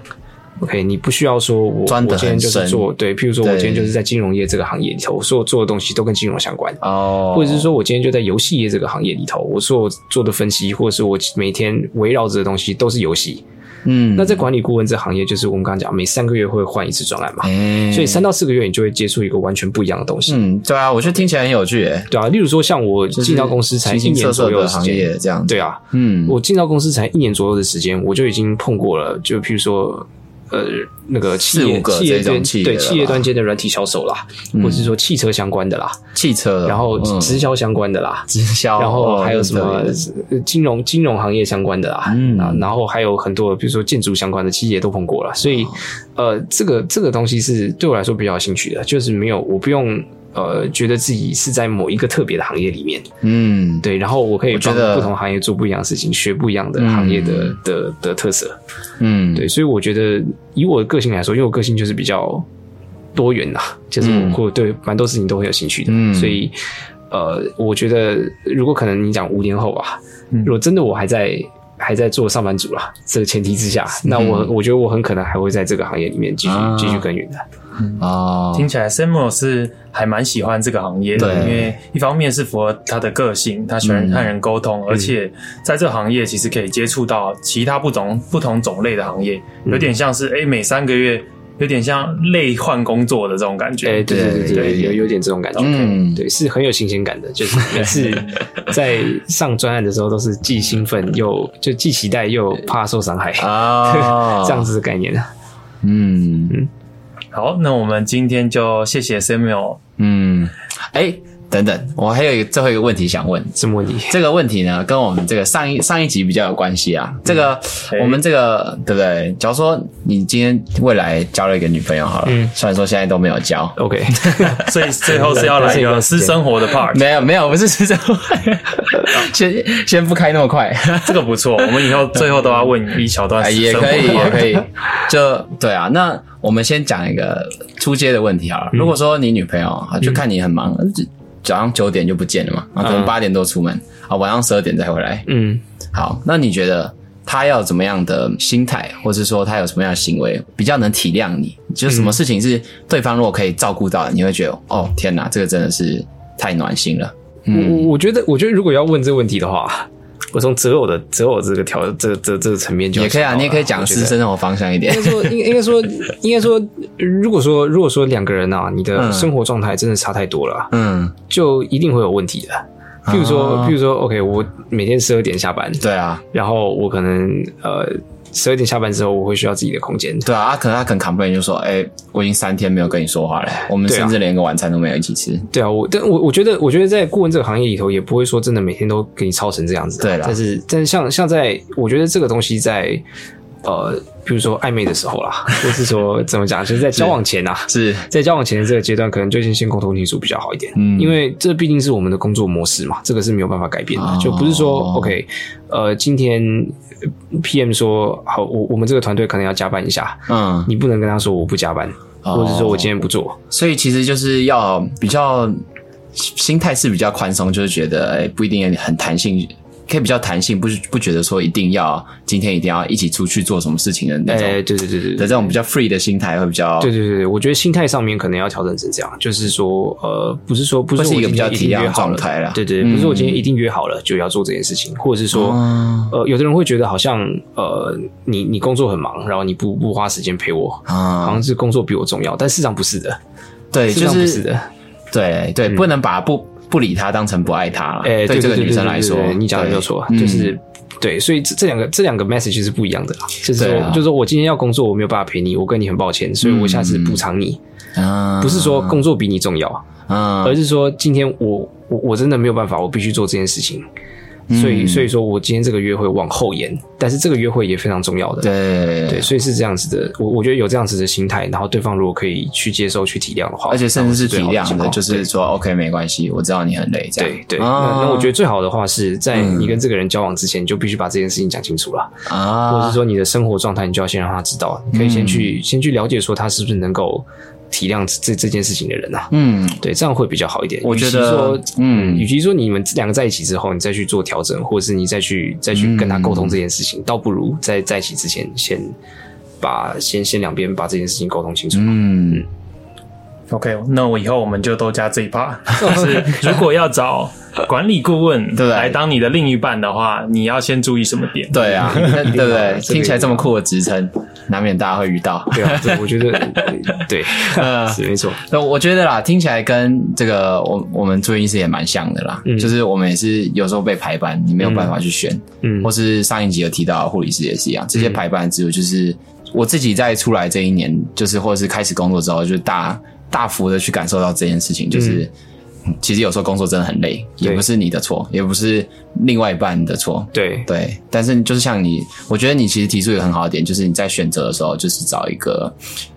OK，你不需要说我我今天就是做对，譬如说我今天就是在金融业这个行业里头，我所有做的东西都跟金融相关。
哦，
或者是说我今天就在游戏业这个行业里头，我所做的分析，或者是我每天围绕着的东西都是游戏。
嗯，
那在管理顾问这行业，就是我们刚刚讲，每三个月会换一次专案嘛，
哎。
所以三到四个月你就会接触一个完全不一样的东西。
嗯，对啊，我觉得听起来很有趣诶，
对啊，例如说像我进到公司才一年左
色色的
时间，
业这样，
对啊，
嗯，
我进到公司才一年左右的时间，我就已经碰过了，就譬如说。呃，那个企业企业
这种
端对
企业
端间的软体销售啦，或者是说汽车相关的啦，
汽车，
然后
嗯。
直销相关的啦，
直销，
然后还有什么金融金融行业相关的啦，
嗯。
啊，然后还有很多比如说建筑相关的企业都碰过了，所以呃，这个这个东西是对我来说比较有兴趣的，就是没有我不用呃觉得自己是在某一个特别的行业里面，
嗯，
对，然后我可以帮不同行业做不一样的事情，学不一样的行业的、的的特色，
嗯，
对，所以我觉得以我的个性来说，因为我个性就是比较多元呐，就是我
嗯
会对蛮多事情都很有兴趣的，
嗯。
所以呃，我觉得如果可能，你讲五年后吧，
嗯。
如果真的我还在还在做上班族啦，这个前提之下，那我我觉得我很可能还会在这个行业里面继续继续耕耘的。
哦，
听起来 Samuel 是还蛮喜欢这个行业的，
对。
因为一方面是符合他的个性，他喜欢和人沟通，而且在这个行业其实可以接触到其他不同不同种类的行业，有点像是哎、每三个月有点像累换工作的这种感觉。
哎、对对对
对
对，有有点这种感觉，
嗯。
对，是很有新鲜感的。就是每次 [LAUGHS] 在上专案的时候，都是既兴奋又就既期待又怕受伤害，
啊，[LAUGHS]
这样，子的概念。
嗯
好，那我们今天就谢谢 Samuel。
嗯，哎，等等，我还有一个最后一个问题想问，
什么问题？
这个问题呢，跟我们这个上一上一集比较有关系啊。这个、
哎
我们这个对不对？假如说你今天未来交了一个女朋友好了，
嗯
虽然说现在都没有交
，OK，[LAUGHS]
所以最后是要来一 [LAUGHS] 个私生活的 part，
没有没有，不是私生活，[LAUGHS] 先先不开那么快，
这个不错。我们以后最后都要问一小段
哎
私生活
也可以也可以，就对啊。那我们先讲一个出街的问题好了。如果说你女朋友啊，就看你很忙，就早上九点就不见了嘛，啊，可能
嗯
八点多出门，啊，晚上十二点再回来，
嗯，
好，那你觉得他要怎么样的心态，或是说他有什么样的行为，比较能体谅你？就是什么事情是对方如果可以照顾到，你会觉得哦天哪，这个真的是太暖心了。
我我我觉得，我觉得如果要问这个问题的话，我从择偶的择偶这个条这个这这个层面就
也可以啊，你也可以讲私生活方向一点
应。该说，应应该说，应该说，如果说如果说两个人啊，你的
嗯
生活状态真的差太多了啊，
嗯，
就一定会有问题的。譬如说，
哦
譬如说，OK，我每天十二点下班，
对啊，
然后我可能呃十二点下班之后，我会需要自己的空间。
对啊，他可能他可能 complain 就说，哎、我已经三天没有跟你说话了，我们甚至连个晚餐都没有一起吃。
对啊，我但我我觉得，我觉得在顾问这个行业里头，也不会说真的每天都给你操成这样子啊。
对啦
但是但是像像在，我觉得这个东西在呃，比如说暧昧的时候啦，[LAUGHS] 或是说怎么讲，就是在交往前啊，
是，
在交往前的这个阶段，可能最先先沟通清楚比较好一点。
嗯
因为这毕竟是我们的工作模式嘛，这个是没有办法改变的。
哦
就不是说 OK，呃，今天呃 PM 说好，我我们这个团队可能要加班一下，
嗯，
你不能跟他说我不加班，
哦
或者说我今天不做。
所以其实就是要比较心态是比较宽松，就是觉得哎、不一定很弹性，可以比较弹性，不是不觉得说一定要今天一定要一起出去做什么事情的那种、
哎、对对对对
的这种比较 free 的心态会比较
对对对，我觉得心态上面可能要调整成这样，就是说，呃，不是说不是
是一个比较体谅的状态啦
对对，
嗯
不是我今天一定约好了就要做这件事情，或者是说，
哦
呃，有的人会觉得好像，呃，你你工作很忙，然后你不不花时间陪我，好
啊，
像是工作比我重要，但事实上不是的，
对，
事实
就是
上不是的，
对对，不能把不不理他当成不爱他了。
哎，
对这个
对
女生来说
你讲的没有错，就是。对，所以这这两个这两个 message 是不一样的啦，就是说，
啊。
就是说我今天要工作，我没有办法陪你，我跟你很抱歉，所以我下次补偿你，不是说工作比你重要，
嗯
而是说今天我我我真的没有办法，我必须做这件事情，所以所以说我今天这个约会往后延，但是这个约会也非常重要的，
对。
对，所以是这样子的，我我觉得有这样子的心态，然后对方如果可以去接受、去体谅的话，
而且甚至是体谅的，就是说 OK 没关系，我知道你很累，这样。
对对。那
啊。
那我觉得最好的话是在你跟这个人交往之前，你就必须把这件事情讲清楚了啊，或者
啊
是，说你的生活状态，你就要先让他知道，你可以先去先去了解说他是不是能够体谅这这件事情的人啊。
嗯，
对，这样会比较好一点。
我觉得
说，
嗯
嗯，与其说你们两个在一起之后，你再去做调整，或者是你再去再去跟他沟通这件事情，倒不如在在一起之前先把先先两边把这件事情沟通清楚。
嗯
，OK，那我以后我们就都加这一 part，[LAUGHS] 就是如果要找 [LAUGHS] 管理顾问
对
来当你的另一半的话，你要先注意什么点？
对啊，[LAUGHS] 对不对？
这个
听起来这么酷的职称，难免大家会遇到。
对啊，对 [LAUGHS] 我觉得对，是没错。
那我觉得啦，听起来跟这个我我们做医师也蛮像的啦，就是我们也是有时候被排班，你没有办法去选，
嗯
或是上一集有提到的护理师也是一样，这些排班制度就是我自己在出来这一年，就是或者是开始工作之后，就大大幅的去感受到这件事情，就是。嗯其实有时候工作真的很累，也不是你的错，也不是另外一半的错，
对
对，但是就是像你，我觉得你其实提出一个很好的点，就是你在选择的时候，就是找一个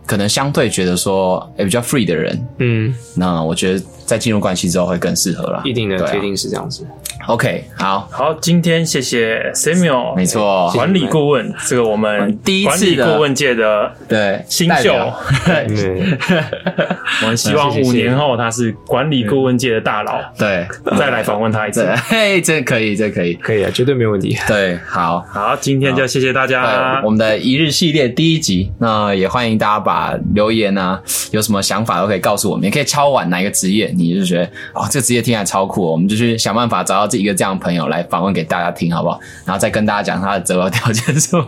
可能相对觉得说，诶比较 free 的人。
嗯，
那我觉得在进入关系之后会更适合啦。
一定的，
一啊
定是这样子。
OK，好，
好，今天谢谢 Samuel，
没错
管理顾问，这个我们
第一次的
顾问界的
对，
新秀，[LAUGHS]
对，[LAUGHS]
我们希望五年后他是管理顾问界的大佬，
对
再来访问他一次，。[LAUGHS]
嘿，这可以，这可以。
可以啊，绝对没有问题。
对，好，
好，今天就谢谢大家
对，我。们的一日系列第一集，那也欢迎大家把留言啊，有什么想法都可以告诉我们，也可以敲碗哪一个职业，你就觉得哦，这个职业听起来超酷、哦，我们就去想办法找到这一个这样的朋友来访问给大家听，好不好？然后再跟大家讲他的择偶条件是什么。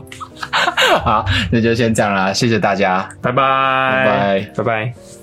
[LAUGHS] 好，那就先这样啦，谢谢大家，
拜拜，
拜拜。
拜拜。